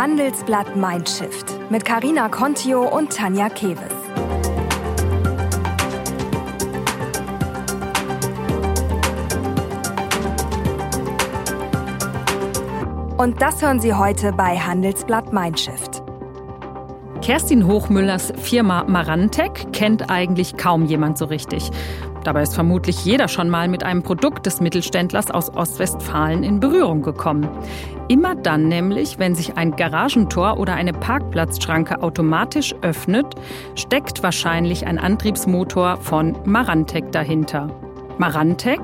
Handelsblatt Mindshift mit Karina Contio und Tanja Keves. Und das hören Sie heute bei Handelsblatt Mindshift. Kerstin Hochmüllers Firma Marantec kennt eigentlich kaum jemand so richtig. Dabei ist vermutlich jeder schon mal mit einem Produkt des Mittelständlers aus Ostwestfalen in Berührung gekommen. Immer dann nämlich, wenn sich ein Garagentor oder eine Parkplatzschranke automatisch öffnet, steckt wahrscheinlich ein Antriebsmotor von Marantec dahinter. Marantec?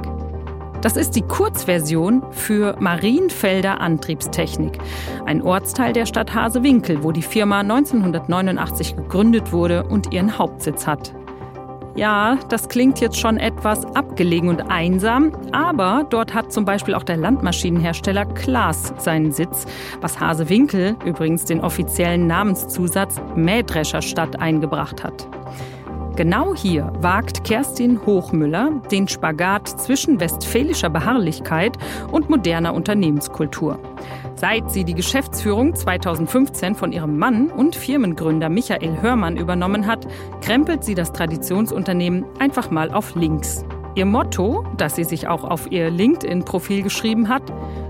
Das ist die Kurzversion für Marienfelder Antriebstechnik, ein Ortsteil der Stadt Hasewinkel, wo die Firma 1989 gegründet wurde und ihren Hauptsitz hat. Ja, das klingt jetzt schon etwas abgelegen und einsam, aber dort hat zum Beispiel auch der Landmaschinenhersteller Klaas seinen Sitz, was Hasewinkel übrigens den offiziellen Namenszusatz Mähdrescherstadt eingebracht hat. Genau hier wagt Kerstin Hochmüller den Spagat zwischen westfälischer Beharrlichkeit und moderner Unternehmenskultur. Seit sie die Geschäftsführung 2015 von ihrem Mann und Firmengründer Michael Hörmann übernommen hat, krempelt sie das Traditionsunternehmen einfach mal auf links. Ihr Motto, das sie sich auch auf ihr LinkedIn-Profil geschrieben hat,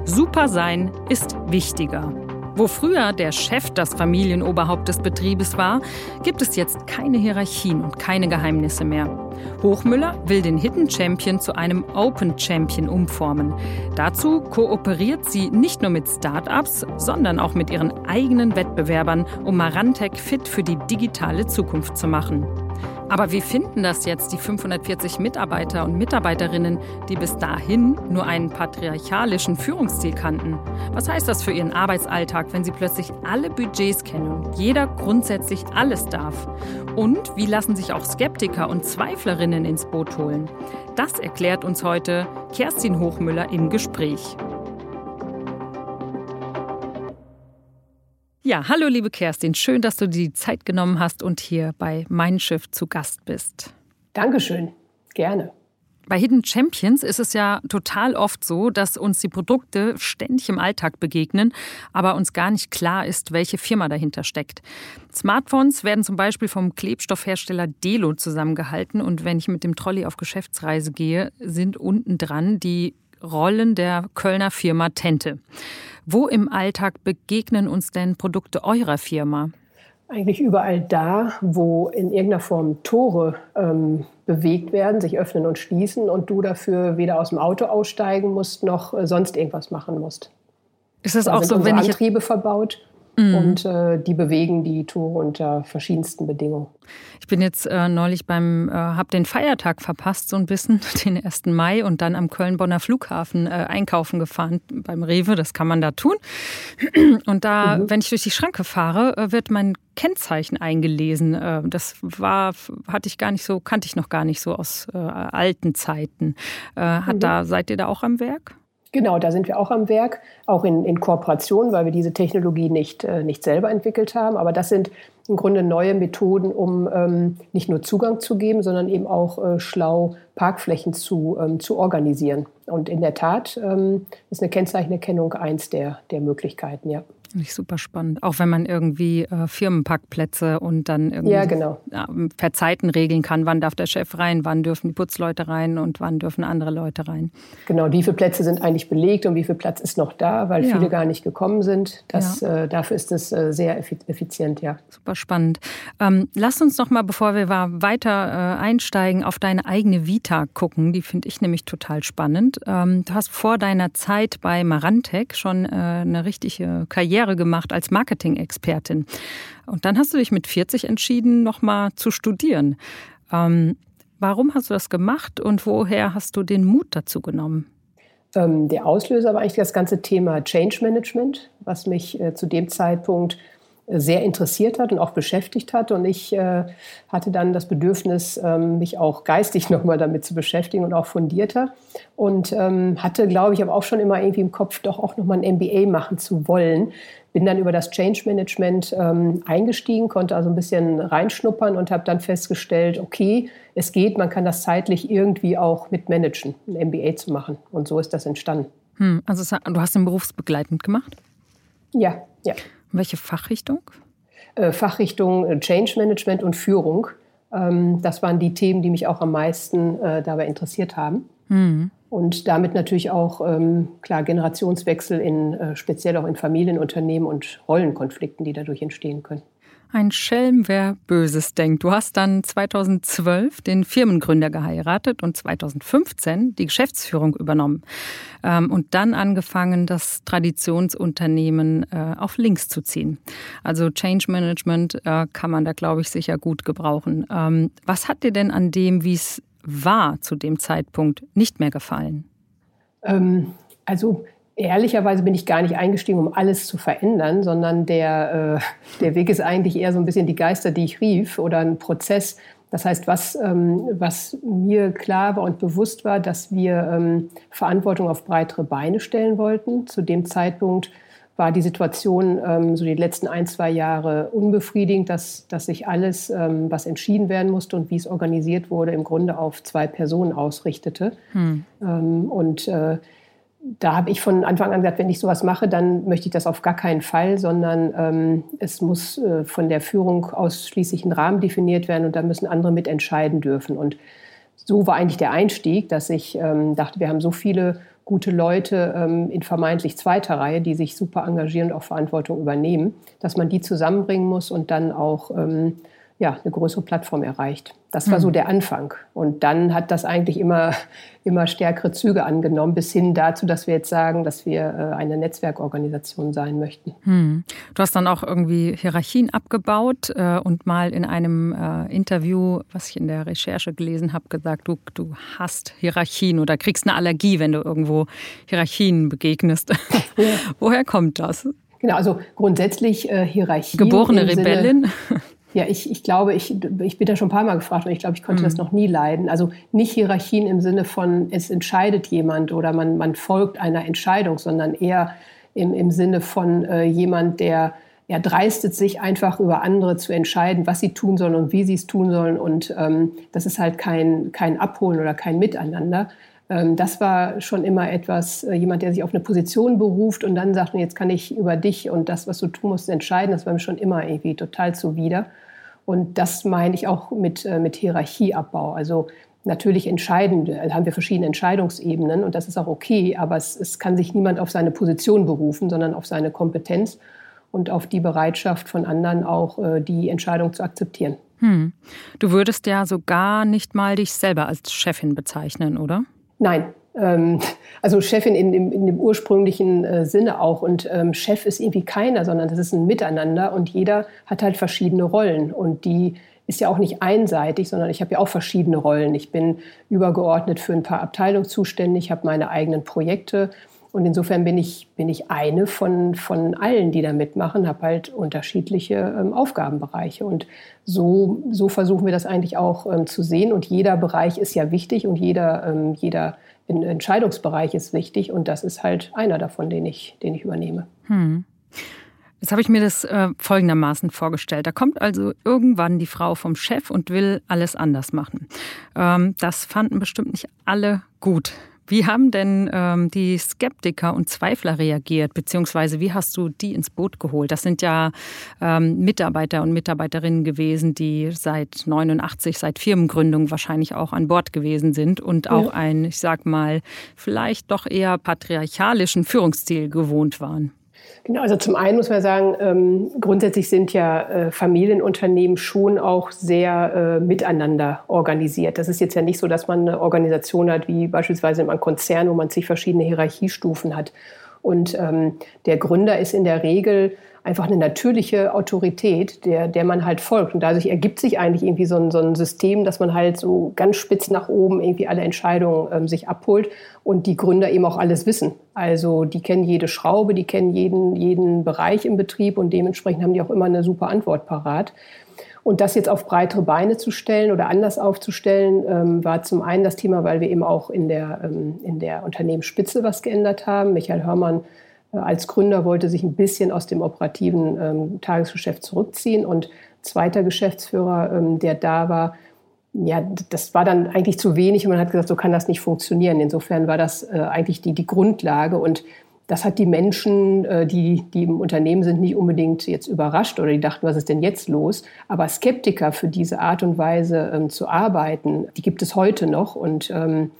Super sein ist wichtiger. Wo früher der Chef das Familienoberhaupt des Betriebes war, gibt es jetzt keine Hierarchien und keine Geheimnisse mehr. Hochmüller will den Hidden Champion zu einem Open Champion umformen. Dazu kooperiert sie nicht nur mit Start-ups, sondern auch mit ihren eigenen Wettbewerbern, um Marantec fit für die digitale Zukunft zu machen. Aber wie finden das jetzt die 540 Mitarbeiter und Mitarbeiterinnen, die bis dahin nur einen patriarchalischen Führungsstil kannten? Was heißt das für ihren Arbeitsalltag, wenn sie plötzlich alle Budgets kennen und jeder grundsätzlich alles darf? Und wie lassen sich auch Skeptiker und Zweiflerinnen ins Boot holen? Das erklärt uns heute Kerstin Hochmüller im Gespräch. Ja, hallo liebe Kerstin, schön, dass du die Zeit genommen hast und hier bei Mein Schiff zu Gast bist. Dankeschön, gerne. Bei Hidden Champions ist es ja total oft so, dass uns die Produkte ständig im Alltag begegnen, aber uns gar nicht klar ist, welche Firma dahinter steckt. Smartphones werden zum Beispiel vom Klebstoffhersteller Delo zusammengehalten und wenn ich mit dem Trolley auf Geschäftsreise gehe, sind unten dran die Rollen der Kölner Firma Tente. Wo im Alltag begegnen uns denn Produkte eurer Firma? Eigentlich überall da, wo in irgendeiner Form Tore ähm, bewegt werden, sich öffnen und schließen und du dafür weder aus dem Auto aussteigen musst noch äh, sonst irgendwas machen musst. Ist es da auch so, wenn ich Antriebe verbaut? Mhm. Und äh, die bewegen die Tore unter verschiedensten Bedingungen. Ich bin jetzt äh, neulich beim, äh, habe den Feiertag verpasst, so ein bisschen, den 1. Mai und dann am Köln-Bonner Flughafen äh, einkaufen gefahren beim Rewe. Das kann man da tun. Und da, mhm. wenn ich durch die Schranke fahre, äh, wird mein Kennzeichen eingelesen. Äh, das war, hatte ich gar nicht so, kannte ich noch gar nicht so aus äh, alten Zeiten. Hat mhm. da, seid ihr da auch am Werk? Genau, da sind wir auch am Werk, auch in, in Kooperation, weil wir diese Technologie nicht, äh, nicht selber entwickelt haben. Aber das sind im Grunde neue Methoden, um ähm, nicht nur Zugang zu geben, sondern eben auch äh, schlau Parkflächen zu, ähm, zu organisieren. Und in der Tat ähm, ist eine Kennzeichenerkennung eins der, der Möglichkeiten, ja. Finde ich super spannend. Auch wenn man irgendwie äh, Firmenparkplätze und dann irgendwie ja, genau. per Zeiten regeln kann, wann darf der Chef rein, wann dürfen die Putzleute rein und wann dürfen andere Leute rein. Genau, wie viele Plätze sind eigentlich belegt und wie viel Platz ist noch da, weil ja. viele gar nicht gekommen sind. Das, ja. äh, dafür ist es äh, sehr effizient, ja. Super spannend. Ähm, lass uns noch mal, bevor wir weiter äh, einsteigen, auf deine eigene Vita gucken. Die finde ich nämlich total spannend. Ähm, du hast vor deiner Zeit bei Marantec schon äh, eine richtige Karriere Karriere gemacht als Marketing-Expertin. Und dann hast du dich mit 40 entschieden, nochmal zu studieren. Ähm, warum hast du das gemacht und woher hast du den Mut dazu genommen? Ähm, der Auslöser war eigentlich das ganze Thema Change Management, was mich äh, zu dem Zeitpunkt sehr interessiert hat und auch beschäftigt hat. Und ich äh, hatte dann das Bedürfnis, ähm, mich auch geistig nochmal damit zu beschäftigen und auch fundierter. Und ähm, hatte, glaube ich, aber auch schon immer irgendwie im Kopf, doch auch nochmal ein MBA machen zu wollen. Bin dann über das Change Management ähm, eingestiegen, konnte also ein bisschen reinschnuppern und habe dann festgestellt, okay, es geht, man kann das zeitlich irgendwie auch mit managen, ein MBA zu machen. Und so ist das entstanden. Hm, also du hast den berufsbegleitend gemacht? Ja, ja. Welche Fachrichtung? Äh, Fachrichtung äh, Change Management und Führung. Ähm, das waren die Themen, die mich auch am meisten äh, dabei interessiert haben. Mhm. Und damit natürlich auch ähm, klar Generationswechsel in speziell auch in Familienunternehmen und Rollenkonflikten, die dadurch entstehen können. Ein Schelm, wer Böses denkt. Du hast dann 2012 den Firmengründer geheiratet und 2015 die Geschäftsführung übernommen. Ähm, und dann angefangen, das Traditionsunternehmen äh, auf links zu ziehen. Also Change Management äh, kann man da, glaube ich, sicher gut gebrauchen. Ähm, was hat dir denn an dem, wie es war zu dem Zeitpunkt, nicht mehr gefallen? Ähm, also ehrlicherweise bin ich gar nicht eingestiegen, um alles zu verändern, sondern der, äh, der Weg ist eigentlich eher so ein bisschen die Geister, die ich rief oder ein Prozess. Das heißt, was, ähm, was mir klar war und bewusst war, dass wir ähm, Verantwortung auf breitere Beine stellen wollten. Zu dem Zeitpunkt war die Situation ähm, so die letzten ein, zwei Jahre unbefriedigend, dass, dass sich alles, ähm, was entschieden werden musste und wie es organisiert wurde, im Grunde auf zwei Personen ausrichtete. Hm. Ähm, und äh, da habe ich von Anfang an gesagt, wenn ich sowas mache, dann möchte ich das auf gar keinen Fall, sondern ähm, es muss äh, von der Führung ausschließlich ein Rahmen definiert werden und da müssen andere mitentscheiden dürfen. Und so war eigentlich der Einstieg, dass ich ähm, dachte, wir haben so viele gute Leute ähm, in vermeintlich zweiter Reihe, die sich super engagieren und auch Verantwortung übernehmen, dass man die zusammenbringen muss und dann auch ähm, ja, eine größere Plattform erreicht. Das war so mhm. der Anfang. Und dann hat das eigentlich immer, immer stärkere Züge angenommen, bis hin dazu, dass wir jetzt sagen, dass wir äh, eine Netzwerkorganisation sein möchten. Hm. Du hast dann auch irgendwie Hierarchien abgebaut äh, und mal in einem äh, Interview, was ich in der Recherche gelesen habe, gesagt, du, du hast Hierarchien oder kriegst eine Allergie, wenn du irgendwo Hierarchien begegnest. Ja. Woher kommt das? Genau, also grundsätzlich äh, Hierarchien. Geborene Rebellin? Sinne, Ja, ich, ich glaube, ich, ich bin da schon ein paar Mal gefragt und ich glaube, ich konnte mhm. das noch nie leiden. Also nicht Hierarchien im Sinne von, es entscheidet jemand oder man, man folgt einer Entscheidung, sondern eher im, im Sinne von äh, jemand, der ja, dreistet sich einfach über andere zu entscheiden, was sie tun sollen und wie sie es tun sollen. Und ähm, das ist halt kein, kein Abholen oder kein Miteinander. Ähm, das war schon immer etwas, äh, jemand, der sich auf eine Position beruft und dann sagt, jetzt kann ich über dich und das, was du tun musst, entscheiden. Das war mir schon immer irgendwie total zuwider. Und das meine ich auch mit, äh, mit Hierarchieabbau. Also natürlich entscheiden, also haben wir verschiedene Entscheidungsebenen und das ist auch okay, aber es, es kann sich niemand auf seine Position berufen, sondern auf seine Kompetenz und auf die Bereitschaft von anderen auch äh, die Entscheidung zu akzeptieren. Hm. Du würdest ja sogar nicht mal dich selber als Chefin bezeichnen, oder? Nein, ähm, also Chefin in dem, in dem ursprünglichen äh, Sinne auch. Und ähm, Chef ist irgendwie keiner, sondern das ist ein Miteinander und jeder hat halt verschiedene Rollen. Und die ist ja auch nicht einseitig, sondern ich habe ja auch verschiedene Rollen. Ich bin übergeordnet für ein paar Abteilungen zuständig, habe meine eigenen Projekte. Und insofern bin ich, bin ich eine von, von allen, die da mitmachen, habe halt unterschiedliche ähm, Aufgabenbereiche. Und so, so versuchen wir das eigentlich auch ähm, zu sehen. Und jeder Bereich ist ja wichtig und jeder, ähm, jeder Entscheidungsbereich ist wichtig und das ist halt einer davon, den ich, den ich übernehme. Hm. Jetzt habe ich mir das äh, folgendermaßen vorgestellt. Da kommt also irgendwann die Frau vom Chef und will alles anders machen. Ähm, das fanden bestimmt nicht alle gut. Wie haben denn ähm, die Skeptiker und Zweifler reagiert, beziehungsweise wie hast du die ins Boot geholt? Das sind ja ähm, Mitarbeiter und Mitarbeiterinnen gewesen, die seit 89, seit Firmengründung wahrscheinlich auch an Bord gewesen sind und auch ja. einen, ich sag mal, vielleicht doch eher patriarchalischen Führungsstil gewohnt waren. Genau, also zum einen muss man sagen, ähm, grundsätzlich sind ja äh, Familienunternehmen schon auch sehr äh, miteinander organisiert. Das ist jetzt ja nicht so, dass man eine Organisation hat wie beispielsweise in einem Konzern, wo man sich verschiedene Hierarchiestufen hat. Und ähm, der Gründer ist in der Regel einfach eine natürliche Autorität, der, der man halt folgt. Und dadurch ergibt sich eigentlich irgendwie so ein, so ein System, dass man halt so ganz spitz nach oben irgendwie alle Entscheidungen ähm, sich abholt und die Gründer eben auch alles wissen. Also die kennen jede Schraube, die kennen jeden, jeden Bereich im Betrieb und dementsprechend haben die auch immer eine super Antwort parat. Und das jetzt auf breitere Beine zu stellen oder anders aufzustellen, ähm, war zum einen das Thema, weil wir eben auch in der, ähm, in der Unternehmensspitze was geändert haben. Michael Hörmann äh, als Gründer wollte sich ein bisschen aus dem operativen ähm, Tagesgeschäft zurückziehen und zweiter Geschäftsführer, ähm, der da war, ja, das war dann eigentlich zu wenig und man hat gesagt, so kann das nicht funktionieren. Insofern war das äh, eigentlich die, die Grundlage und das hat die Menschen, äh, die, die im Unternehmen sind, nicht unbedingt jetzt überrascht oder die dachten, was ist denn jetzt los? Aber Skeptiker für diese Art und Weise ähm, zu arbeiten, die gibt es heute noch. Und ähm,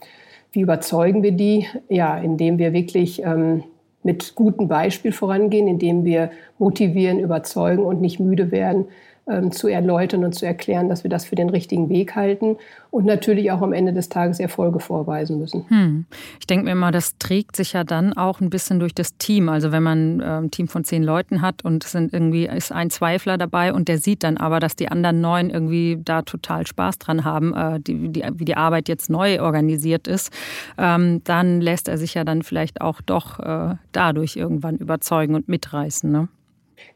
wie überzeugen wir die? Ja, indem wir wirklich ähm, mit gutem Beispiel vorangehen, indem wir motivieren, überzeugen und nicht müde werden, ähm, zu erläutern und zu erklären, dass wir das für den richtigen Weg halten und natürlich auch am Ende des Tages Erfolge vorweisen müssen. Hm. Ich denke mir immer, das trägt sich ja dann auch ein bisschen durch das Team. Also wenn man äh, ein Team von zehn Leuten hat und es sind irgendwie ist ein Zweifler dabei und der sieht dann aber, dass die anderen neun irgendwie da total Spaß dran haben, äh, die, die, wie die Arbeit jetzt neu organisiert ist, ähm, dann lässt er sich ja dann vielleicht auch doch äh, dadurch irgendwann überzeugen und mitreißen. Ne?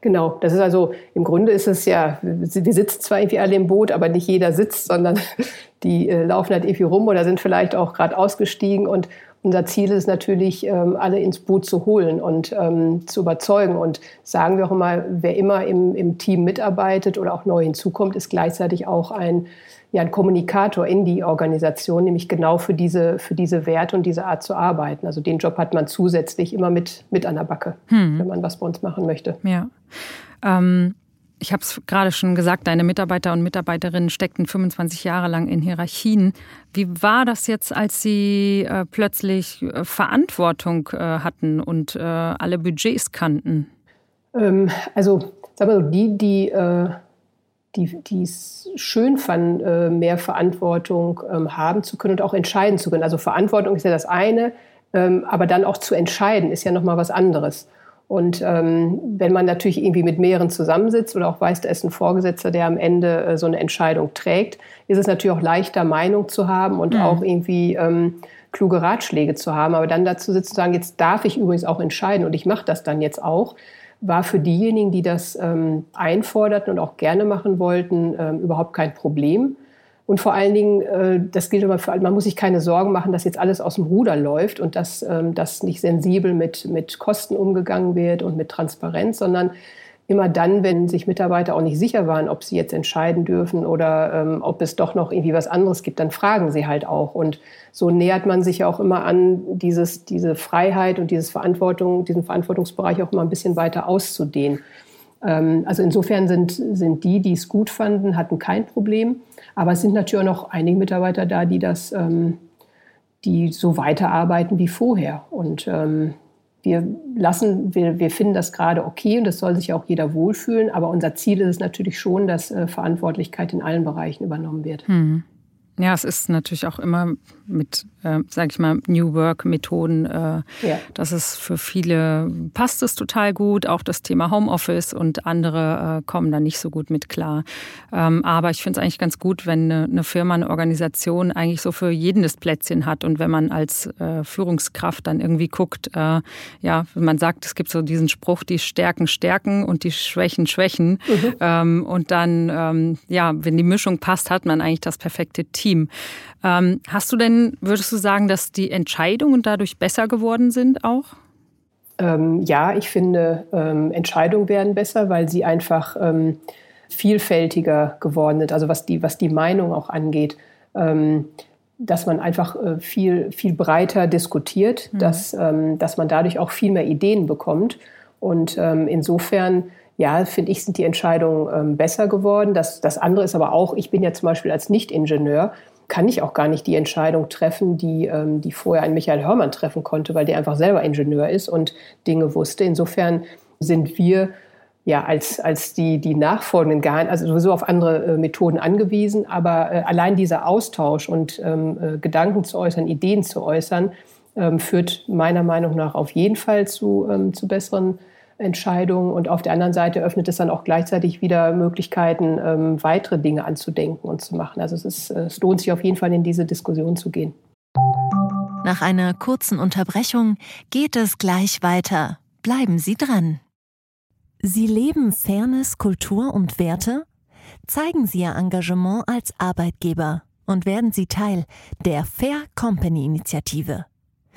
Genau, das ist also, im Grunde ist es ja, wir sitzen zwar irgendwie alle im Boot, aber nicht jeder sitzt, sondern die äh, laufen halt irgendwie rum oder sind vielleicht auch gerade ausgestiegen und unser Ziel ist natürlich, ähm, alle ins Boot zu holen und ähm, zu überzeugen. Und sagen wir auch immer, wer immer im, im Team mitarbeitet oder auch neu hinzukommt, ist gleichzeitig auch ein ja ein Kommunikator in die Organisation, nämlich genau für diese, für diese Werte und diese Art zu arbeiten. Also den Job hat man zusätzlich immer mit, mit an der Backe, hm. wenn man was bei uns machen möchte. Ja. Ähm ich habe es gerade schon gesagt, deine Mitarbeiter und Mitarbeiterinnen steckten 25 Jahre lang in Hierarchien. Wie war das jetzt, als sie äh, plötzlich äh, Verantwortung äh, hatten und äh, alle Budgets kannten? Ähm, also, sag mal so, die, die äh, die es schön fanden, äh, mehr Verantwortung ähm, haben zu können und auch entscheiden zu können. Also Verantwortung ist ja das eine, ähm, aber dann auch zu entscheiden ist ja noch mal was anderes. Und ähm, wenn man natürlich irgendwie mit mehreren zusammensitzt oder auch weiß, da ist ein Vorgesetzter, der am Ende äh, so eine Entscheidung trägt, ist es natürlich auch leichter, Meinung zu haben und mhm. auch irgendwie ähm, kluge Ratschläge zu haben. Aber dann dazu sitzen und sagen, jetzt darf ich übrigens auch entscheiden und ich mache das dann jetzt auch, war für diejenigen, die das ähm, einforderten und auch gerne machen wollten, ähm, überhaupt kein Problem. Und vor allen Dingen, äh, das gilt aber für alle, man muss sich keine Sorgen machen, dass jetzt alles aus dem Ruder läuft und dass ähm, das nicht sensibel mit, mit Kosten umgegangen wird und mit Transparenz, sondern immer dann, wenn sich Mitarbeiter auch nicht sicher waren, ob sie jetzt entscheiden dürfen oder ähm, ob es doch noch irgendwie was anderes gibt, dann fragen sie halt auch. Und so nähert man sich auch immer an, dieses, diese Freiheit und dieses Verantwortung, diesen Verantwortungsbereich auch immer ein bisschen weiter auszudehnen. Ähm, also insofern sind, sind die, die es gut fanden, hatten kein Problem. Aber es sind natürlich auch noch einige Mitarbeiter da, die das, ähm, die so weiterarbeiten wie vorher. Und ähm, wir lassen, wir, wir finden das gerade okay und das soll sich auch jeder wohlfühlen. Aber unser Ziel ist es natürlich schon, dass äh, Verantwortlichkeit in allen Bereichen übernommen wird. Hm. Ja, es ist natürlich auch immer mit, äh, sage ich mal, New Work-Methoden. Äh, ja. Das ist für viele passt es total gut. Auch das Thema Homeoffice und andere äh, kommen da nicht so gut mit klar. Ähm, aber ich finde es eigentlich ganz gut, wenn eine, eine, Firma, eine Organisation eigentlich so für jeden das Plätzchen hat und wenn man als äh, Führungskraft dann irgendwie guckt, äh, ja, wenn man sagt, es gibt so diesen Spruch, die Stärken stärken und die Schwächen schwächen. Mhm. Ähm, und dann, ähm, ja, wenn die Mischung passt, hat man eigentlich das perfekte Team. Ähm, hast du denn, würdest du sagen, dass die Entscheidungen dadurch besser geworden sind auch? Ähm, ja, ich finde, ähm, Entscheidungen werden besser, weil sie einfach ähm, vielfältiger geworden sind. Also was die, was die Meinung auch angeht ähm, dass man einfach äh, viel, viel breiter diskutiert, mhm. dass, ähm, dass man dadurch auch viel mehr Ideen bekommt. Und insofern, ja, finde ich, sind die Entscheidungen ähm, besser geworden. Das, das andere ist aber auch, ich bin ja zum Beispiel als Nicht-Ingenieur kann ich auch gar nicht die Entscheidung treffen, die, ähm, die vorher ein Michael Hörmann treffen konnte, weil der einfach selber Ingenieur ist und Dinge wusste. Insofern sind wir ja als, als die, die nachfolgenden Geheim, also sowieso auf andere äh, Methoden angewiesen, aber äh, allein dieser Austausch und ähm, äh, Gedanken zu äußern, Ideen zu äußern, ähm, führt meiner Meinung nach auf jeden Fall zu, ähm, zu besseren Entscheidungen. Und auf der anderen Seite öffnet es dann auch gleichzeitig wieder Möglichkeiten, ähm, weitere Dinge anzudenken und zu machen. Also es, ist, äh, es lohnt sich auf jeden Fall in diese Diskussion zu gehen. Nach einer kurzen Unterbrechung geht es gleich weiter. Bleiben Sie dran. Sie leben Fairness, Kultur und Werte? Zeigen Sie Ihr Engagement als Arbeitgeber und werden Sie Teil der Fair Company Initiative.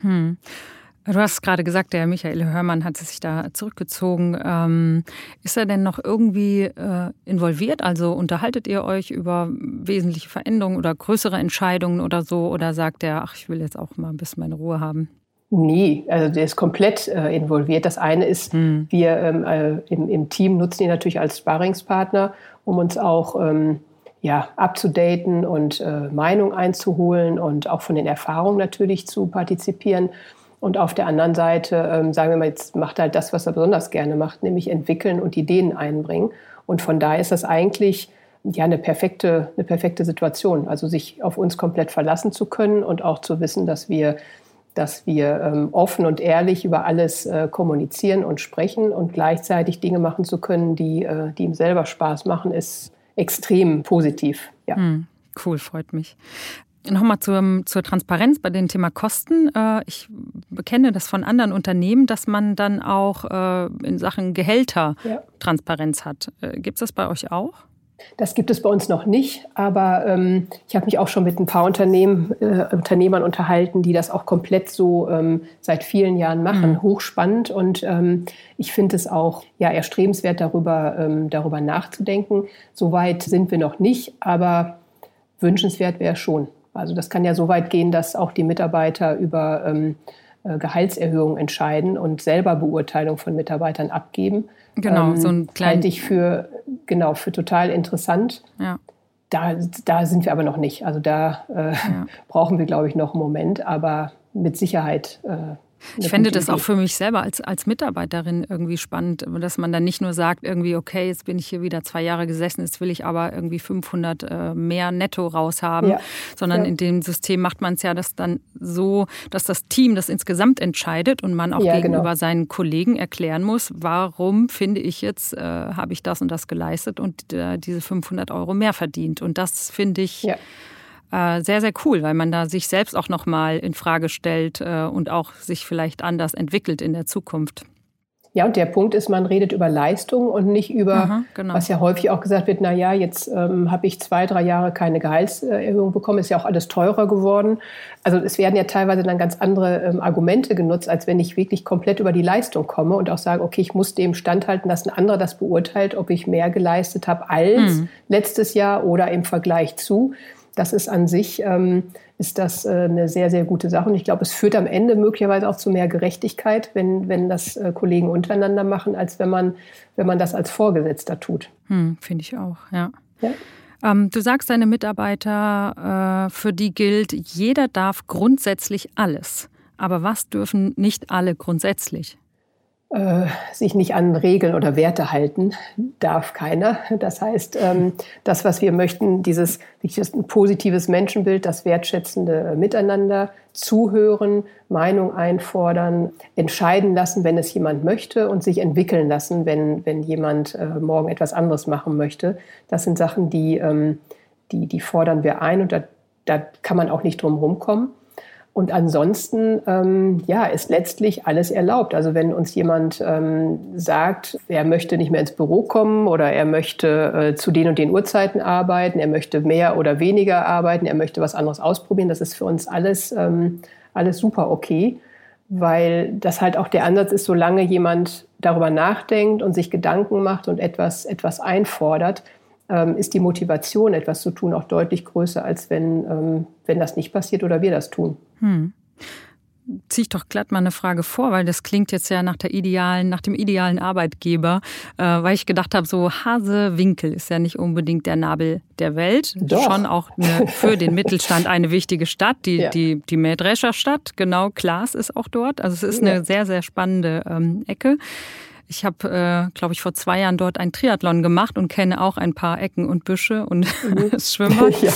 Hm. Du hast gerade gesagt, der Michael Hörmann hat sich da zurückgezogen. Ähm, ist er denn noch irgendwie äh, involviert? Also unterhaltet ihr euch über wesentliche Veränderungen oder größere Entscheidungen oder so? Oder sagt er, ach, ich will jetzt auch mal ein bisschen meine Ruhe haben? Nee, also der ist komplett äh, involviert. Das eine ist, hm. wir ähm, äh, im, im, Team nutzen ihn natürlich als Sparingspartner, um uns auch ähm, ja, abzudaten und äh, Meinung einzuholen und auch von den Erfahrungen natürlich zu partizipieren. Und auf der anderen Seite, ähm, sagen wir mal, jetzt macht er halt das, was er besonders gerne macht, nämlich entwickeln und Ideen einbringen. Und von daher ist das eigentlich ja eine perfekte, eine perfekte Situation. Also sich auf uns komplett verlassen zu können und auch zu wissen, dass wir, dass wir ähm, offen und ehrlich über alles äh, kommunizieren und sprechen und gleichzeitig Dinge machen zu können, die, äh, die ihm selber Spaß machen, ist extrem positiv. Ja. Hm, cool, freut mich. Nochmal zur, zur Transparenz bei dem Thema Kosten. Äh, ich bekenne das von anderen Unternehmen, dass man dann auch äh, in Sachen Gehälter ja. Transparenz hat. Äh, Gibt es das bei euch auch? Das gibt es bei uns noch nicht, aber ähm, ich habe mich auch schon mit ein paar Unternehmen, äh, Unternehmern unterhalten, die das auch komplett so ähm, seit vielen Jahren machen. Mhm. Hochspannend und ähm, ich finde es auch ja, erstrebenswert, darüber, ähm, darüber nachzudenken. Soweit sind wir noch nicht, aber wünschenswert wäre schon. Also das kann ja so weit gehen, dass auch die Mitarbeiter über äh, Gehaltserhöhungen entscheiden und selber Beurteilung von Mitarbeitern abgeben. Genau, ähm, so ein kleines. Halte ich für, genau, für total interessant. Ja. Da, da sind wir aber noch nicht. Also da äh, ja. brauchen wir, glaube ich, noch einen Moment, aber mit Sicherheit äh, ich fände das auch für mich selber als, als Mitarbeiterin irgendwie spannend, dass man dann nicht nur sagt, irgendwie, okay, jetzt bin ich hier wieder zwei Jahre gesessen, jetzt will ich aber irgendwie 500 äh, mehr netto raushaben, ja. sondern ja. in dem System macht man es ja das dann so, dass das Team das insgesamt entscheidet und man auch ja, gegenüber genau. seinen Kollegen erklären muss, warum finde ich jetzt, äh, habe ich das und das geleistet und äh, diese 500 Euro mehr verdient. Und das finde ich äh, sehr, sehr cool, weil man da sich selbst auch nochmal in Frage stellt äh, und auch sich vielleicht anders entwickelt in der Zukunft. Ja, und der Punkt ist, man redet über Leistung und nicht über, Aha, genau. was ja häufig auch gesagt wird, na ja, jetzt ähm, habe ich zwei, drei Jahre keine Gehaltserhöhung bekommen, ist ja auch alles teurer geworden. Also es werden ja teilweise dann ganz andere ähm, Argumente genutzt, als wenn ich wirklich komplett über die Leistung komme und auch sage, okay, ich muss dem standhalten, dass ein anderer das beurteilt, ob ich mehr geleistet habe als mhm. letztes Jahr oder im Vergleich zu das ist an sich ähm, ist das äh, eine sehr, sehr gute Sache. Und ich glaube, es führt am Ende möglicherweise auch zu mehr Gerechtigkeit, wenn, wenn das äh, Kollegen untereinander machen, als wenn man, wenn man das als Vorgesetzter tut. Hm, Finde ich auch, ja. ja? Ähm, du sagst deine Mitarbeiter, äh, für die gilt, jeder darf grundsätzlich alles. Aber was dürfen nicht alle grundsätzlich? Äh, sich nicht an Regeln oder Werte halten darf keiner. Das heißt, ähm, das, was wir möchten, dieses ein positives Menschenbild, das wertschätzende Miteinander, zuhören, Meinung einfordern, entscheiden lassen, wenn es jemand möchte und sich entwickeln lassen, wenn, wenn jemand äh, morgen etwas anderes machen möchte. Das sind Sachen, die, ähm, die, die fordern wir ein und da, da kann man auch nicht drum rumkommen. Und ansonsten ähm, ja, ist letztlich alles erlaubt. Also wenn uns jemand ähm, sagt, er möchte nicht mehr ins Büro kommen oder er möchte äh, zu den und den Uhrzeiten arbeiten, er möchte mehr oder weniger arbeiten, er möchte was anderes ausprobieren, das ist für uns alles, ähm, alles super okay, weil das halt auch der Ansatz ist, solange jemand darüber nachdenkt und sich Gedanken macht und etwas, etwas einfordert, ist die Motivation, etwas zu tun, auch deutlich größer, als wenn, ähm, wenn das nicht passiert oder wir das tun. Hm. Zieh ich doch glatt mal eine Frage vor, weil das klingt jetzt ja nach der idealen, nach dem idealen Arbeitgeber, äh, weil ich gedacht habe, so Hasewinkel ist ja nicht unbedingt der Nabel der Welt, doch. schon auch eine, für den Mittelstand eine wichtige Stadt, die ja. die die Mähdrescher Stadt, genau, Klaas ist auch dort, also es ist eine ja. sehr sehr spannende ähm, Ecke. Ich habe, äh, glaube ich, vor zwei Jahren dort ein Triathlon gemacht und kenne auch ein paar Ecken und Büsche und mhm. Schwimmer. ja.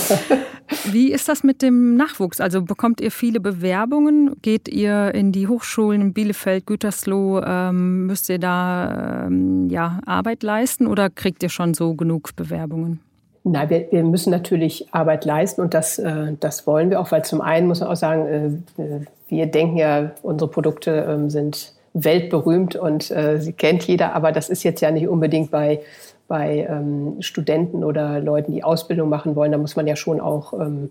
Wie ist das mit dem Nachwuchs? Also bekommt ihr viele Bewerbungen? Geht ihr in die Hochschulen in Bielefeld, Gütersloh? Ähm, müsst ihr da ähm, ja, Arbeit leisten oder kriegt ihr schon so genug Bewerbungen? Nein, wir, wir müssen natürlich Arbeit leisten und das, äh, das wollen wir auch, weil zum einen muss man auch sagen, äh, wir denken ja, unsere Produkte ähm, sind weltberühmt und äh, sie kennt jeder, aber das ist jetzt ja nicht unbedingt bei, bei ähm, Studenten oder Leuten, die Ausbildung machen wollen. Da muss man ja schon auch ähm,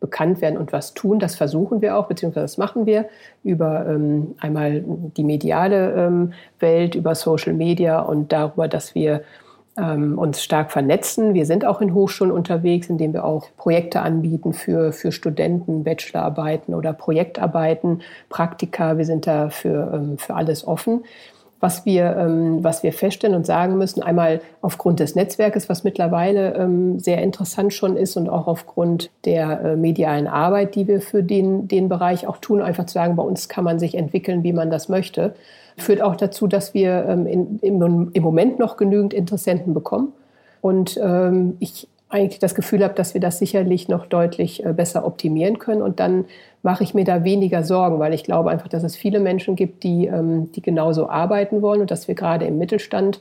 bekannt werden und was tun. Das versuchen wir auch, beziehungsweise das machen wir über ähm, einmal die mediale ähm, Welt, über Social Media und darüber, dass wir ähm, uns stark vernetzen. Wir sind auch in Hochschulen unterwegs, indem wir auch Projekte anbieten für, für Studenten, Bachelorarbeiten oder Projektarbeiten, Praktika. Wir sind da für, ähm, für alles offen. Was wir, ähm, was wir feststellen und sagen müssen, einmal aufgrund des Netzwerkes, was mittlerweile ähm, sehr interessant schon ist und auch aufgrund der äh, medialen Arbeit, die wir für den, den Bereich auch tun, einfach zu sagen, bei uns kann man sich entwickeln, wie man das möchte. Führt auch dazu, dass wir ähm, in, im, im, Moment noch genügend Interessenten bekommen. Und ähm, ich eigentlich das Gefühl habe, dass wir das sicherlich noch deutlich äh, besser optimieren können. Und dann mache ich mir da weniger Sorgen, weil ich glaube einfach, dass es viele Menschen gibt, die, ähm, die genauso arbeiten wollen und dass wir gerade im Mittelstand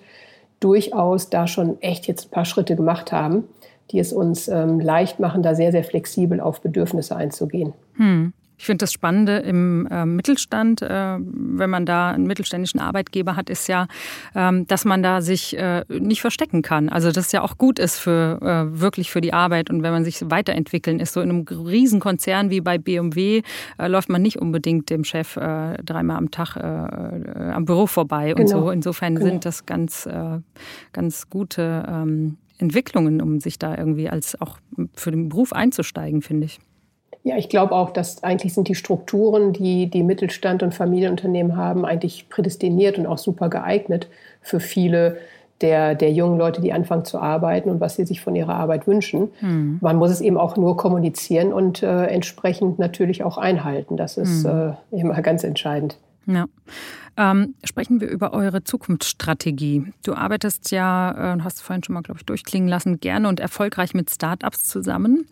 durchaus da schon echt jetzt ein paar Schritte gemacht haben, die es uns ähm, leicht machen, da sehr, sehr flexibel auf Bedürfnisse einzugehen. Hm. Ich finde das Spannende im äh, Mittelstand, äh, wenn man da einen mittelständischen Arbeitgeber hat, ist ja, ähm, dass man da sich äh, nicht verstecken kann. Also das ja auch gut ist für äh, wirklich für die Arbeit und wenn man sich weiterentwickeln ist. So in einem Riesenkonzern wie bei BMW äh, läuft man nicht unbedingt dem Chef äh, dreimal am Tag am Büro vorbei und genau. so. Insofern genau. sind das ganz, ganz gute ähm, Entwicklungen, um sich da irgendwie als auch für den Beruf einzusteigen, finde ich. Ja, ich glaube auch, dass eigentlich sind die Strukturen, die die Mittelstand und Familienunternehmen haben, eigentlich prädestiniert und auch super geeignet für viele der, der jungen Leute, die anfangen zu arbeiten und was sie sich von ihrer Arbeit wünschen. Hm. Man muss es eben auch nur kommunizieren und äh, entsprechend natürlich auch einhalten. Das ist hm. äh, immer ganz entscheidend. Ja. Ähm, sprechen wir über eure Zukunftsstrategie. Du arbeitest ja, äh, hast vorhin schon mal, glaube ich, durchklingen lassen, gerne und erfolgreich mit Startups zusammen.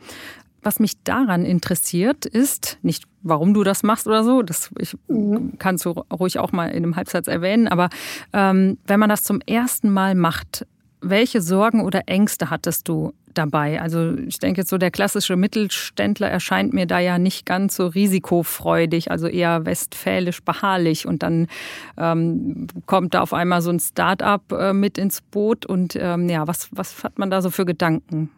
Was mich daran interessiert, ist nicht, warum du das machst oder so, das ich, mhm. kannst du ruhig auch mal in einem Halbsatz erwähnen, aber ähm, wenn man das zum ersten Mal macht, welche Sorgen oder Ängste hattest du dabei? Also ich denke jetzt so, der klassische Mittelständler erscheint mir da ja nicht ganz so risikofreudig, also eher westfälisch beharrlich und dann ähm, kommt da auf einmal so ein Start-up äh, mit ins Boot und ähm, ja, was, was hat man da so für Gedanken?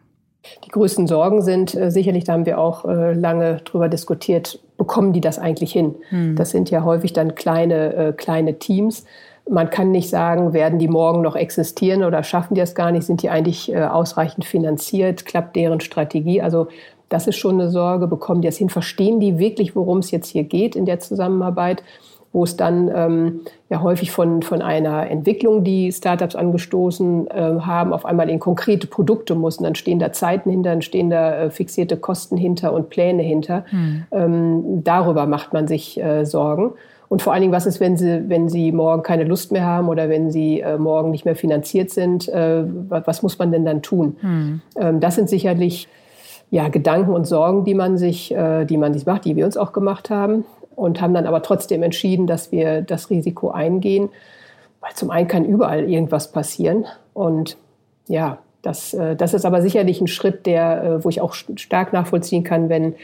Die größten Sorgen sind äh, sicherlich, da haben wir auch äh, lange drüber diskutiert, bekommen die das eigentlich hin? Hm. Das sind ja häufig dann kleine, äh, kleine Teams. Man kann nicht sagen, werden die morgen noch existieren oder schaffen die das gar nicht? Sind die eigentlich äh, ausreichend finanziert? Klappt deren Strategie? Also das ist schon eine Sorge. Bekommen die das hin? Verstehen die wirklich, worum es jetzt hier geht in der Zusammenarbeit? Wo es dann ähm, ja häufig von, von einer Entwicklung, die Startups angestoßen äh, haben, auf einmal in konkrete Produkte muss. Und dann stehen da Zeiten hinter, dann stehen da äh, fixierte Kosten hinter und Pläne hinter. Hm. Ähm, darüber macht man sich äh, Sorgen. Und vor allen Dingen, was ist, wenn Sie, wenn Sie morgen keine Lust mehr haben oder wenn Sie äh, morgen nicht mehr finanziert sind? Äh, was muss man denn dann tun? Hm. Ähm, das sind sicherlich ja, Gedanken und Sorgen, die man sich, äh, die man sich macht, die wir uns auch gemacht haben und haben dann aber trotzdem entschieden, dass wir das Risiko eingehen, weil zum einen kann überall irgendwas passieren und ja, das, äh, das ist aber sicherlich ein Schritt, der, äh, wo ich auch stark nachvollziehen kann, wenn,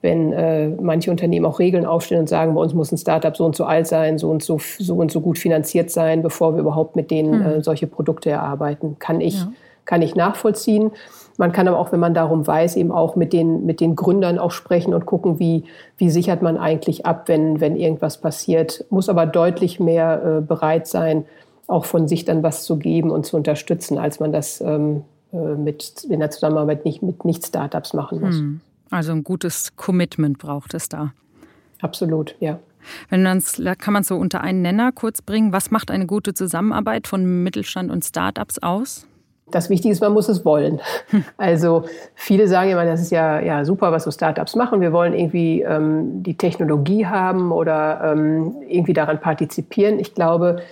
wenn äh, manche Unternehmen auch Regeln aufstellen und sagen, bei uns muss ein Startup so und so alt sein, so und so, so und so gut finanziert sein, bevor wir überhaupt mit denen äh, solche Produkte erarbeiten. Kann ich, ja. kann ich nachvollziehen. Man kann aber auch, wenn man darum weiß, eben auch mit den, mit den Gründern auch sprechen und gucken, wie, wie sichert man eigentlich ab, wenn, wenn irgendwas passiert. Muss aber deutlich mehr äh, bereit sein, auch von sich dann was zu geben und zu unterstützen, als man das ähm, äh, mit, in der Zusammenarbeit nicht, mit Nicht-Startups machen muss. Hm. Also ein gutes Commitment braucht es da. Absolut, ja. Wenn man's, kann man es so unter einen Nenner kurz bringen, was macht eine gute Zusammenarbeit von Mittelstand und Startups aus? Das Wichtige ist, man muss es wollen. Also viele sagen immer, das ist ja, ja super, was so Startups machen. Wir wollen irgendwie ähm, die Technologie haben oder ähm, irgendwie daran partizipieren. Ich glaube,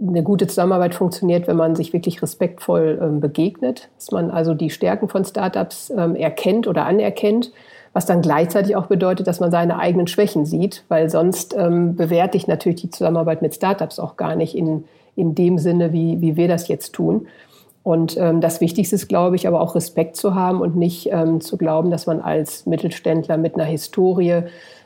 eine gute Zusammenarbeit funktioniert, wenn man sich wirklich respektvoll ähm, begegnet, dass man also die Stärken von Startups ähm, erkennt oder anerkennt, was dann gleichzeitig auch bedeutet, dass man seine eigenen Schwächen sieht, weil sonst ähm, bewerte ich natürlich die Zusammenarbeit mit Startups auch gar nicht in, in dem Sinne, wie, wie wir das jetzt tun. Und ähm, das Wichtigste ist, glaube ich, aber auch Respekt zu haben und nicht ähm, zu glauben, dass man als Mittelständler mit einer Historie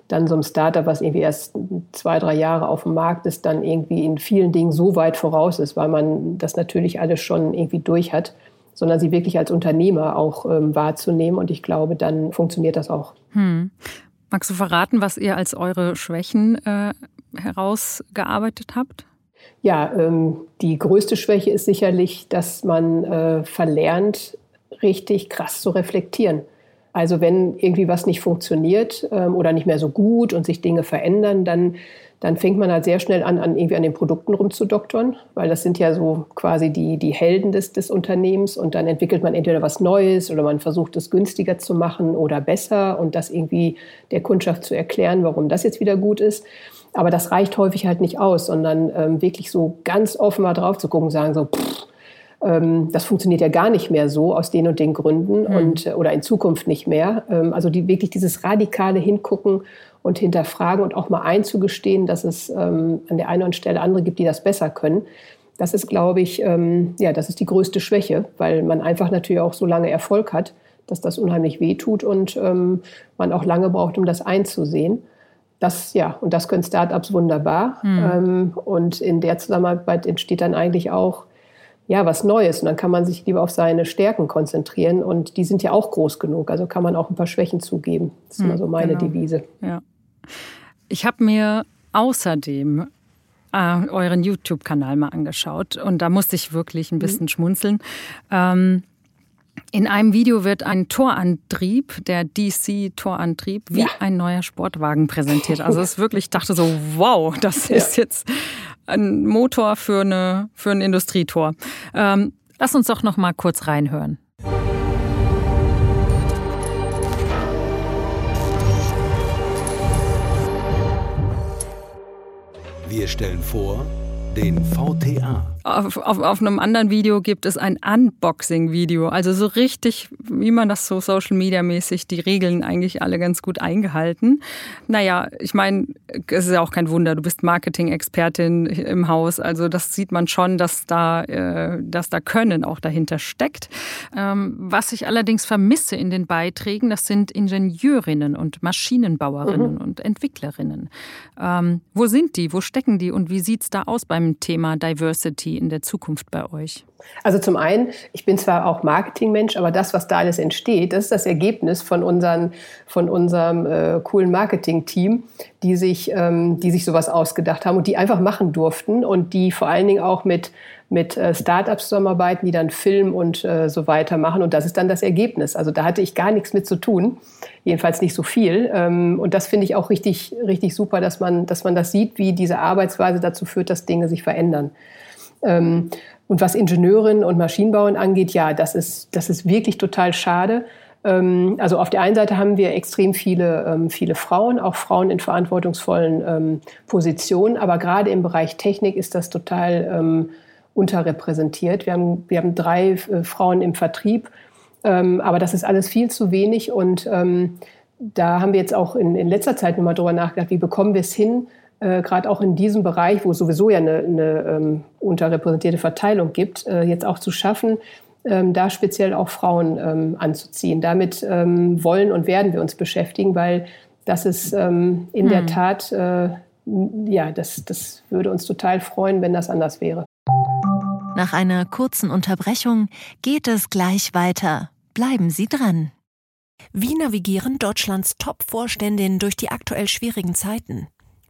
dann so ein Startup, was irgendwie erst zwei, drei Jahre auf dem Markt ist, dann irgendwie in vielen Dingen so weit voraus ist, weil man das natürlich alles schon irgendwie durch hat, sondern sie wirklich als Unternehmer auch ähm, wahrzunehmen. Und ich glaube, dann funktioniert das auch. Hm. Magst du verraten, was ihr als eure Schwächen äh, herausgearbeitet habt? Ja, ähm, die größte Schwäche ist sicherlich, dass man äh, verlernt, richtig krass zu reflektieren. Also wenn irgendwie was nicht funktioniert ähm, oder nicht mehr so gut und sich Dinge verändern, dann, dann fängt man halt sehr schnell an, an irgendwie an den Produkten rumzudoktern, weil das sind ja so quasi die, die Helden des, des Unternehmens und dann entwickelt man entweder was Neues oder man versucht es günstiger zu machen oder besser und das irgendwie der Kundschaft zu erklären, warum das jetzt wieder gut ist. Aber das reicht häufig halt nicht aus, sondern ähm, wirklich so ganz offen mal drauf zu gucken, sagen so, pff, ähm, das funktioniert ja gar nicht mehr so aus den und den Gründen mhm. und, äh, oder in Zukunft nicht mehr. Ähm, also die, wirklich dieses radikale Hingucken und hinterfragen und auch mal einzugestehen, dass es ähm, an der einen Stelle andere gibt, die das besser können. Das ist, glaube ich, ähm, ja, das ist die größte Schwäche, weil man einfach natürlich auch so lange Erfolg hat, dass das unheimlich wehtut und ähm, man auch lange braucht, um das einzusehen. Das, ja, und das können Startups wunderbar. Mhm. Ähm, und in der Zusammenarbeit entsteht dann eigentlich auch ja, was Neues. Und dann kann man sich lieber auf seine Stärken konzentrieren. Und die sind ja auch groß genug. Also kann man auch ein paar Schwächen zugeben. Das ist immer hm, so meine genau. Devise. Ja. Ich habe mir außerdem äh, euren YouTube-Kanal mal angeschaut. Und da musste ich wirklich ein bisschen mhm. schmunzeln. Ähm, in einem Video wird ein Torantrieb, der DC-Torantrieb, wie ja. ein neuer Sportwagen präsentiert. Also es ist wirklich, ich dachte so, wow, das ja. ist jetzt ein Motor für, eine, für ein Industrietor. Ähm, lass uns doch noch mal kurz reinhören. Wir stellen vor den VTA. Auf, auf, auf einem anderen Video gibt es ein Unboxing-Video. Also so richtig, wie man das so Social Media mäßig, die Regeln eigentlich alle ganz gut eingehalten. Naja, ich meine, es ist ja auch kein Wunder, du bist Marketing-Expertin im Haus. Also das sieht man schon, dass da, äh, dass da Können auch dahinter steckt. Ähm, was ich allerdings vermisse in den Beiträgen, das sind Ingenieurinnen und Maschinenbauerinnen mhm. und Entwicklerinnen. Ähm, wo sind die? Wo stecken die? Und wie sieht es da aus beim Thema Diversity? In der Zukunft bei euch? Also zum einen, ich bin zwar auch Marketingmensch, aber das, was da alles entsteht, das ist das Ergebnis von, unseren, von unserem äh, coolen Marketing-Team, die sich, ähm, die sich sowas ausgedacht haben und die einfach machen durften und die vor allen Dingen auch mit, mit äh, Startups zusammenarbeiten, die dann Film und äh, so weiter machen. Und das ist dann das Ergebnis. Also da hatte ich gar nichts mit zu tun, jedenfalls nicht so viel. Ähm, und das finde ich auch richtig, richtig super, dass man, dass man das sieht, wie diese Arbeitsweise dazu führt, dass Dinge sich verändern. Ähm, und was Ingenieurinnen und Maschinenbauern angeht, ja, das ist, das ist wirklich total schade. Ähm, also auf der einen Seite haben wir extrem viele, ähm, viele Frauen, auch Frauen in verantwortungsvollen Positionen, aber gerade im Bereich Technik ist das total unterrepräsentiert. Wir haben, wir haben drei äh, Frauen im Vertrieb, aber das ist alles viel zu wenig und da haben wir jetzt auch in, in letzter Zeit nochmal drüber nachgedacht, wie bekommen wir es hin, äh, gerade auch in diesem Bereich, wo es sowieso ja eine, eine ähm, unterrepräsentierte Verteilung gibt, äh, jetzt auch zu schaffen, ähm, da speziell auch Frauen ähm, anzuziehen. Damit ähm, wollen und werden wir uns beschäftigen, weil das ist ähm, in hm. der Tat, äh, ja, das, das würde uns total freuen, wenn das anders wäre. Nach einer kurzen Unterbrechung geht es gleich weiter. Bleiben Sie dran. Wie navigieren Deutschlands Top-Vorständinnen durch die aktuell schwierigen Zeiten?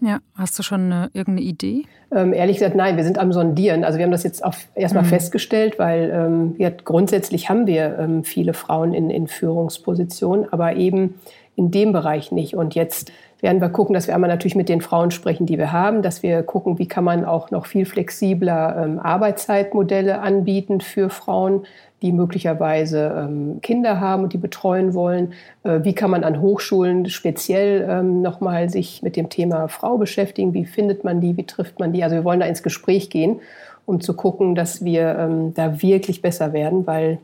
Ja, hast du schon eine, irgendeine Idee? Ähm, ehrlich gesagt, nein, wir sind am Sondieren. Also wir haben das jetzt auf, erstmal mhm. festgestellt, weil ähm, ja, grundsätzlich haben wir ähm, viele Frauen in, in Führungspositionen, aber eben in dem Bereich nicht. Und jetzt werden wir gucken, dass wir einmal natürlich mit den Frauen sprechen, die wir haben, dass wir gucken, wie kann man auch noch viel flexibler ähm, Arbeitszeitmodelle anbieten für Frauen, die möglicherweise ähm, Kinder haben und die betreuen wollen. Äh, wie kann man an Hochschulen speziell ähm, nochmal sich mit dem Thema Frau beschäftigen? Wie findet man die? Wie trifft man die? Also wir wollen da ins Gespräch gehen, um zu gucken, dass wir ähm, da wirklich besser werden, weil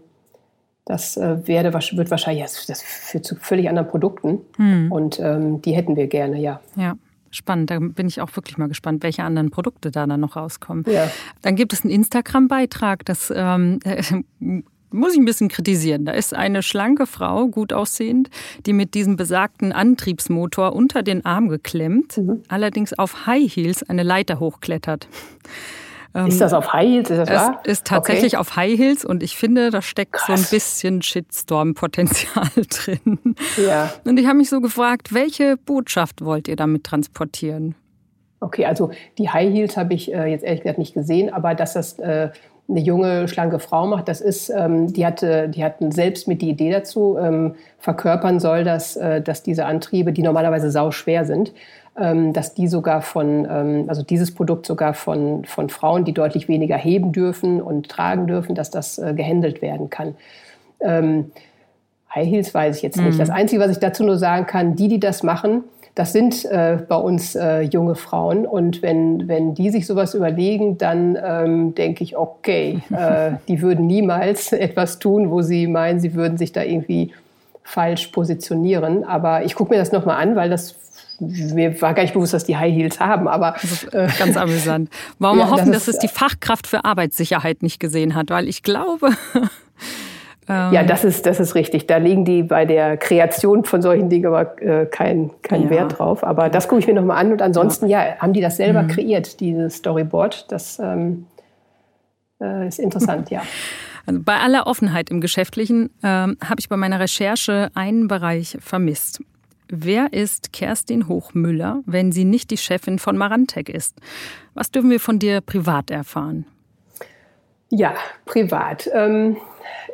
das äh, werde, wird wahrscheinlich das, das führt zu völlig anderen Produkten hm. und ähm, die hätten wir gerne, ja. Ja. Spannend, da bin ich auch wirklich mal gespannt, welche anderen Produkte da dann noch rauskommen. Ja. Dann gibt es einen Instagram-Beitrag, das ähm, äh, muss ich ein bisschen kritisieren. Da ist eine schlanke Frau, gut aussehend, die mit diesem besagten Antriebsmotor unter den Arm geklemmt, mhm. allerdings auf High Heels eine Leiter hochklettert. Ähm, ist das auf High Heels? Ist das es wahr? ist tatsächlich okay. auf High Heels und ich finde, da steckt Krass. so ein bisschen Shitstorm-Potenzial drin. Ja. Und ich habe mich so gefragt, welche Botschaft wollt ihr damit transportieren? Okay, also die High Heels habe ich äh, jetzt ehrlich gesagt nicht gesehen, aber dass das äh, eine junge, schlanke Frau macht, das ist, ähm, die, hatte, die hatten selbst mit die Idee dazu, ähm, verkörpern soll, dass, äh, dass diese Antriebe, die normalerweise sau schwer sind, dass die sogar von, ähm, also dieses Produkt sogar von, von Frauen, die deutlich weniger heben dürfen und tragen dürfen, dass das äh, gehandelt werden kann. Ähm, High Heels weiß ich jetzt nicht. Mhm. Das Einzige, was ich dazu nur sagen kann, die, die das machen, das sind äh, bei uns äh, junge Frauen. Und wenn, wenn die sich sowas überlegen, dann ähm, denke ich, okay, äh, die würden niemals etwas tun, wo sie meinen, sie würden sich da irgendwie falsch positionieren. Aber ich gucke mir das nochmal an, weil das mir war gar nicht bewusst, dass die High Heels haben, aber äh, ganz amüsant. Warum ja, hoffen, das dass es die Fachkraft für Arbeitssicherheit nicht gesehen hat, weil ich glaube. ähm, ja, das ist, das ist richtig. Da legen die bei der Kreation von solchen Dingen aber äh, keinen kein ja. Wert drauf. Aber das gucke ich mir nochmal an. Und ansonsten, ja, ja haben die das selber mhm. kreiert, dieses Storyboard. Das ähm, äh, ist interessant, ja. Also bei aller Offenheit im Geschäftlichen ähm, habe ich bei meiner Recherche einen Bereich vermisst. Wer ist Kerstin Hochmüller, wenn sie nicht die Chefin von Marantec ist? Was dürfen wir von dir privat erfahren? Ja, privat. Ähm,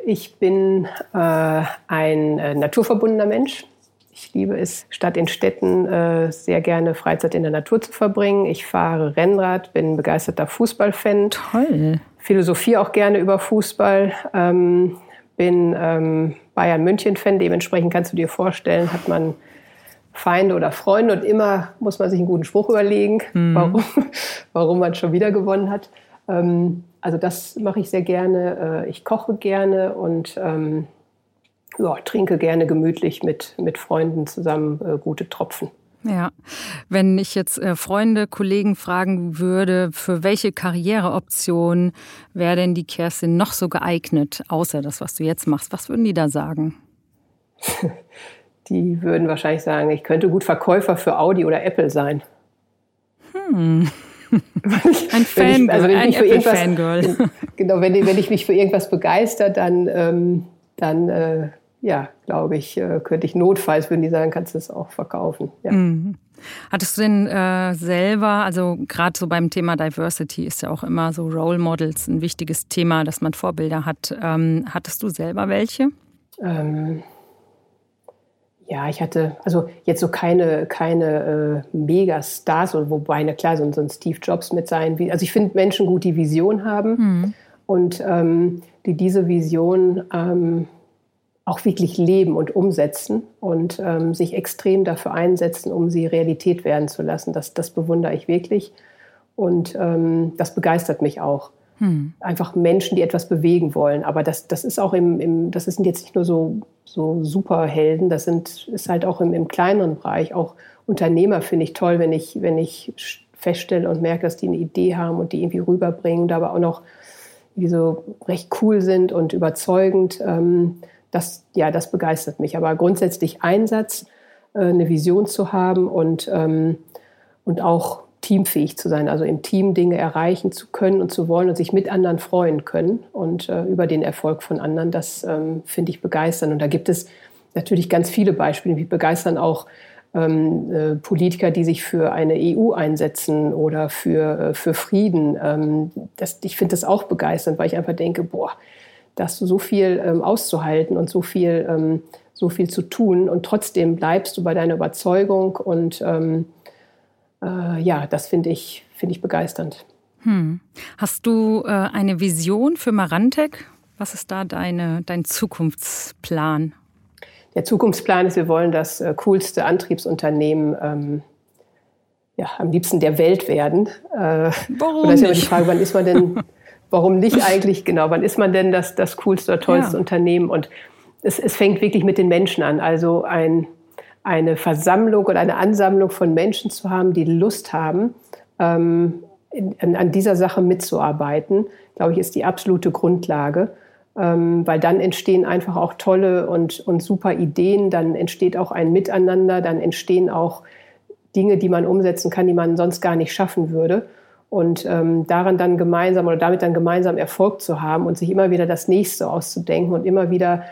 ich bin äh, ein äh, naturverbundener Mensch. Ich liebe es, statt in Städten äh, sehr gerne Freizeit in der Natur zu verbringen. Ich fahre Rennrad, bin begeisterter Fußballfan. Toll. Philosophiere auch gerne über Fußball. Ähm, bin ähm, Bayern München-Fan. Dementsprechend kannst du dir vorstellen, hat man Feinde oder Freunde und immer muss man sich einen guten Spruch überlegen, mhm. warum, warum man schon wieder gewonnen hat. Ähm, also das mache ich sehr gerne. Äh, ich koche gerne und ähm, ja, trinke gerne gemütlich mit, mit Freunden zusammen äh, gute Tropfen. Ja, wenn ich jetzt äh, Freunde, Kollegen fragen würde, für welche Karriereoption wäre denn die Kerstin noch so geeignet, außer das, was du jetzt machst, was würden die da sagen? die würden wahrscheinlich sagen, ich könnte gut Verkäufer für Audi oder Apple sein. Hm. ein Fangirl, also ein Apple-Fangirl. Genau, wenn, wenn ich mich für irgendwas begeister, dann, ähm, dann äh, ja, glaube ich, äh, könnte ich notfalls, würden die sagen, kannst du es auch verkaufen. Ja. Mhm. Hattest du denn äh, selber, also gerade so beim Thema Diversity ist ja auch immer so Role Models ein wichtiges Thema, dass man Vorbilder hat. Ähm, hattest du selber welche? Ähm, ja, ich hatte also jetzt so keine, keine äh, Megastars, wobei, na klar, so, so ein Steve Jobs mit sein. Also ich finde Menschen gut, die Vision haben mhm. und ähm, die diese Vision ähm, auch wirklich leben und umsetzen und ähm, sich extrem dafür einsetzen, um sie Realität werden zu lassen. Das, das bewundere ich wirklich und ähm, das begeistert mich auch. Hm. Einfach Menschen, die etwas bewegen wollen. Aber das, das ist auch im, im, das sind jetzt nicht nur so, so Superhelden, das sind, ist halt auch im, im kleineren Bereich. Auch Unternehmer finde ich toll, wenn ich, wenn ich feststelle und merke, dass die eine Idee haben und die irgendwie rüberbringen, da aber auch noch die so recht cool sind und überzeugend. Ähm, das, ja, das begeistert mich. Aber grundsätzlich Einsatz, äh, eine Vision zu haben und, ähm, und auch teamfähig zu sein, also im Team Dinge erreichen zu können und zu wollen und sich mit anderen freuen können und äh, über den Erfolg von anderen, das ähm, finde ich begeisternd. Und da gibt es natürlich ganz viele Beispiele. Mich begeistern auch ähm, äh, Politiker, die sich für eine EU einsetzen oder für, äh, für Frieden. Ähm, das, ich finde das auch begeisternd, weil ich einfach denke, boah, da hast du so viel ähm, auszuhalten und so viel ähm, so viel zu tun und trotzdem bleibst du bei deiner Überzeugung und ähm, äh, ja, das finde ich, find ich begeisternd. Hm. Hast du äh, eine Vision für Marantec? Was ist da deine, dein Zukunftsplan? Der Zukunftsplan ist, wir wollen das äh, coolste Antriebsunternehmen ähm, ja, am liebsten der Welt werden. Äh, warum und das ist ja immer die Frage, wann ist man denn, warum nicht eigentlich, genau, wann ist man denn das, das coolste oder tollste ja. Unternehmen? Und es, es fängt wirklich mit den Menschen an. Also ein, eine Versammlung oder eine Ansammlung von Menschen zu haben, die Lust haben, ähm, in, an dieser Sache mitzuarbeiten, glaube ich, ist die absolute Grundlage. Ähm, weil dann entstehen einfach auch tolle und, und super Ideen, dann entsteht auch ein Miteinander, dann entstehen auch Dinge, die man umsetzen kann, die man sonst gar nicht schaffen würde. Und ähm, daran dann gemeinsam oder damit dann gemeinsam Erfolg zu haben und sich immer wieder das Nächste auszudenken und immer wieder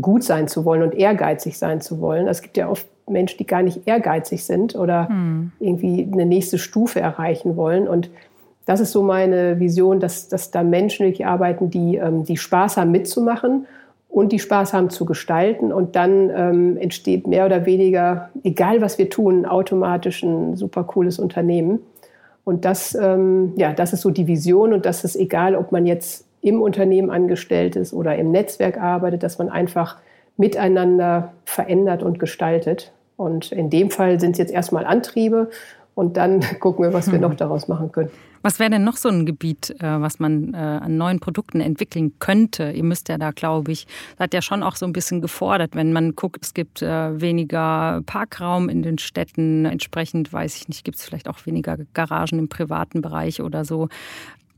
gut sein zu wollen und ehrgeizig sein zu wollen. Es gibt ja oft Menschen, die gar nicht ehrgeizig sind oder hm. irgendwie eine nächste Stufe erreichen wollen. Und das ist so meine Vision, dass, dass da Menschen wirklich arbeiten, die, ähm, die Spaß haben mitzumachen und die Spaß haben zu gestalten. Und dann ähm, entsteht mehr oder weniger, egal was wir tun, automatisch ein super cooles Unternehmen. Und das, ähm, ja, das ist so die Vision und das ist egal, ob man jetzt im Unternehmen angestellt ist oder im Netzwerk arbeitet, dass man einfach miteinander verändert und gestaltet. Und in dem Fall sind es jetzt erstmal Antriebe und dann gucken wir, was wir hm. noch daraus machen können. Was wäre denn noch so ein Gebiet, äh, was man äh, an neuen Produkten entwickeln könnte? Ihr müsst ja da, glaube ich, seid ja schon auch so ein bisschen gefordert, wenn man guckt, es gibt äh, weniger Parkraum in den Städten. Entsprechend, weiß ich nicht, gibt es vielleicht auch weniger Garagen im privaten Bereich oder so.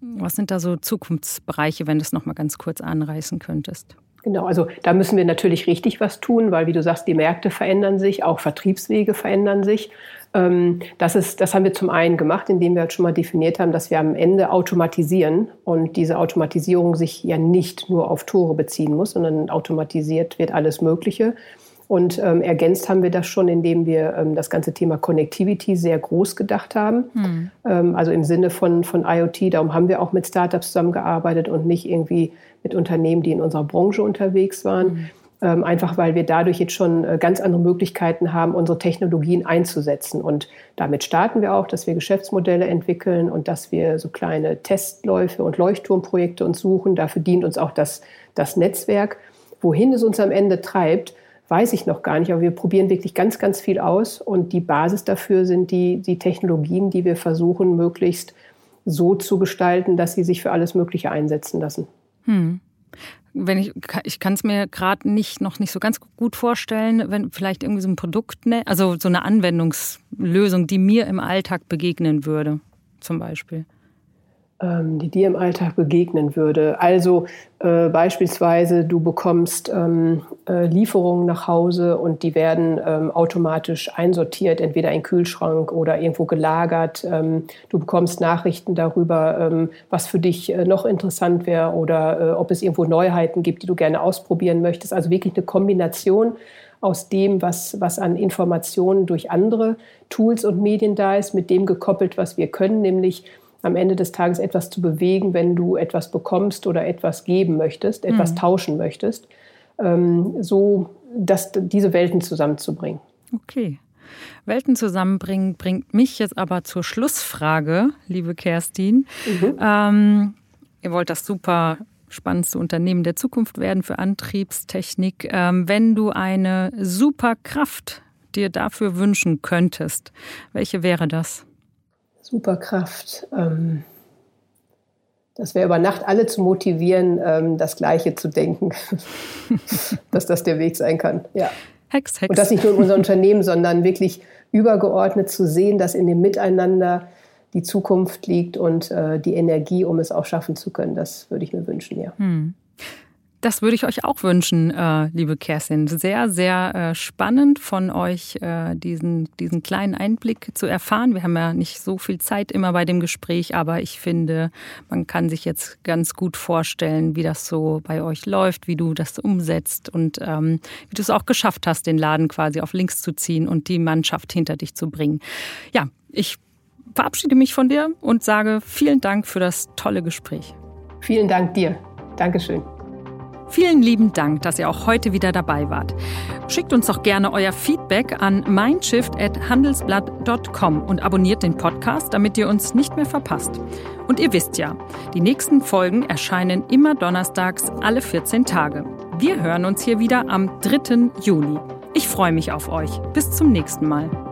Was sind da so Zukunftsbereiche, wenn du es noch mal ganz kurz anreißen könntest? Genau, also da müssen wir natürlich richtig was tun, weil wie du sagst, die Märkte verändern sich, auch Vertriebswege verändern sich. Ähm, das, ist, das haben wir zum einen gemacht, indem wir schon mal definiert haben, dass wir am Ende automatisieren und diese Automatisierung sich ja nicht nur auf Tore beziehen muss, sondern automatisiert wird alles Mögliche. Und ähm, ergänzt haben wir das schon, indem wir ähm, das ganze Thema Connectivity sehr groß gedacht haben. Hm. Ähm, also im Sinne von, von IoT. Darum haben wir auch mit Startups zusammengearbeitet und nicht irgendwie mit Unternehmen, die in unserer Branche unterwegs waren. Hm. Ähm, einfach weil wir dadurch jetzt schon äh, ganz andere Möglichkeiten haben, unsere Technologien einzusetzen. Und damit starten wir auch, dass wir Geschäftsmodelle entwickeln und dass wir so kleine Testläufe und Leuchtturmprojekte uns suchen. Dafür dient uns auch das, das Netzwerk. Wohin es uns am Ende treibt, weiß ich noch gar nicht, aber wir probieren wirklich ganz, ganz viel aus und die Basis dafür sind die, die Technologien, die wir versuchen, möglichst so zu gestalten, dass sie sich für alles Mögliche einsetzen lassen. Hm. Wenn ich, ich kann es mir gerade nicht noch nicht so ganz gut vorstellen, wenn vielleicht irgendwie so ein Produkt, ne, also so eine Anwendungslösung, die mir im Alltag begegnen würde, zum Beispiel. Ähm, die dir im Alltag begegnen würde. Also äh, beispielsweise, du bekommst ähm, äh, Lieferungen nach Hause und die werden ähm, automatisch einsortiert, entweder in Kühlschrank oder irgendwo gelagert. Ähm, du bekommst Nachrichten darüber, ähm, was für dich äh, noch interessant wäre oder äh, ob es irgendwo Neuheiten gibt, die du gerne ausprobieren möchtest. Also wirklich eine Kombination aus dem, was, was an Informationen durch andere Tools und Medien da ist, mit dem gekoppelt, was wir können, nämlich am Ende des Tages etwas zu bewegen, wenn du etwas bekommst oder etwas geben möchtest, etwas mhm. tauschen möchtest, ähm, so dass diese Welten zusammenzubringen. Okay. Welten zusammenbringen bringt mich jetzt aber zur Schlussfrage, liebe Kerstin. Mhm. Ähm, ihr wollt das super spannendste Unternehmen der Zukunft werden für Antriebstechnik. Ähm, wenn du eine Superkraft dir dafür wünschen könntest, welche wäre das? Superkraft. Ähm, das wäre über Nacht alle zu motivieren, ähm, das Gleiche zu denken, dass das der Weg sein kann. Ja. Hex, Hex. Und das nicht nur in unserem Unternehmen, sondern wirklich übergeordnet zu sehen, dass in dem Miteinander die Zukunft liegt und äh, die Energie, um es auch schaffen zu können. Das würde ich mir wünschen, ja. Hm. Das würde ich euch auch wünschen, äh, liebe Kerstin. Sehr, sehr äh, spannend von euch, äh, diesen, diesen kleinen Einblick zu erfahren. Wir haben ja nicht so viel Zeit immer bei dem Gespräch, aber ich finde, man kann sich jetzt ganz gut vorstellen, wie das so bei euch läuft, wie du das umsetzt und ähm, wie du es auch geschafft hast, den Laden quasi auf links zu ziehen und die Mannschaft hinter dich zu bringen. Ja, ich verabschiede mich von dir und sage vielen Dank für das tolle Gespräch. Vielen Dank dir. Dankeschön. Vielen lieben Dank, dass ihr auch heute wieder dabei wart. Schickt uns doch gerne euer Feedback an mindshift.handelsblatt.com und abonniert den Podcast, damit ihr uns nicht mehr verpasst. Und ihr wisst ja, die nächsten Folgen erscheinen immer donnerstags alle 14 Tage. Wir hören uns hier wieder am 3. Juli. Ich freue mich auf euch. Bis zum nächsten Mal.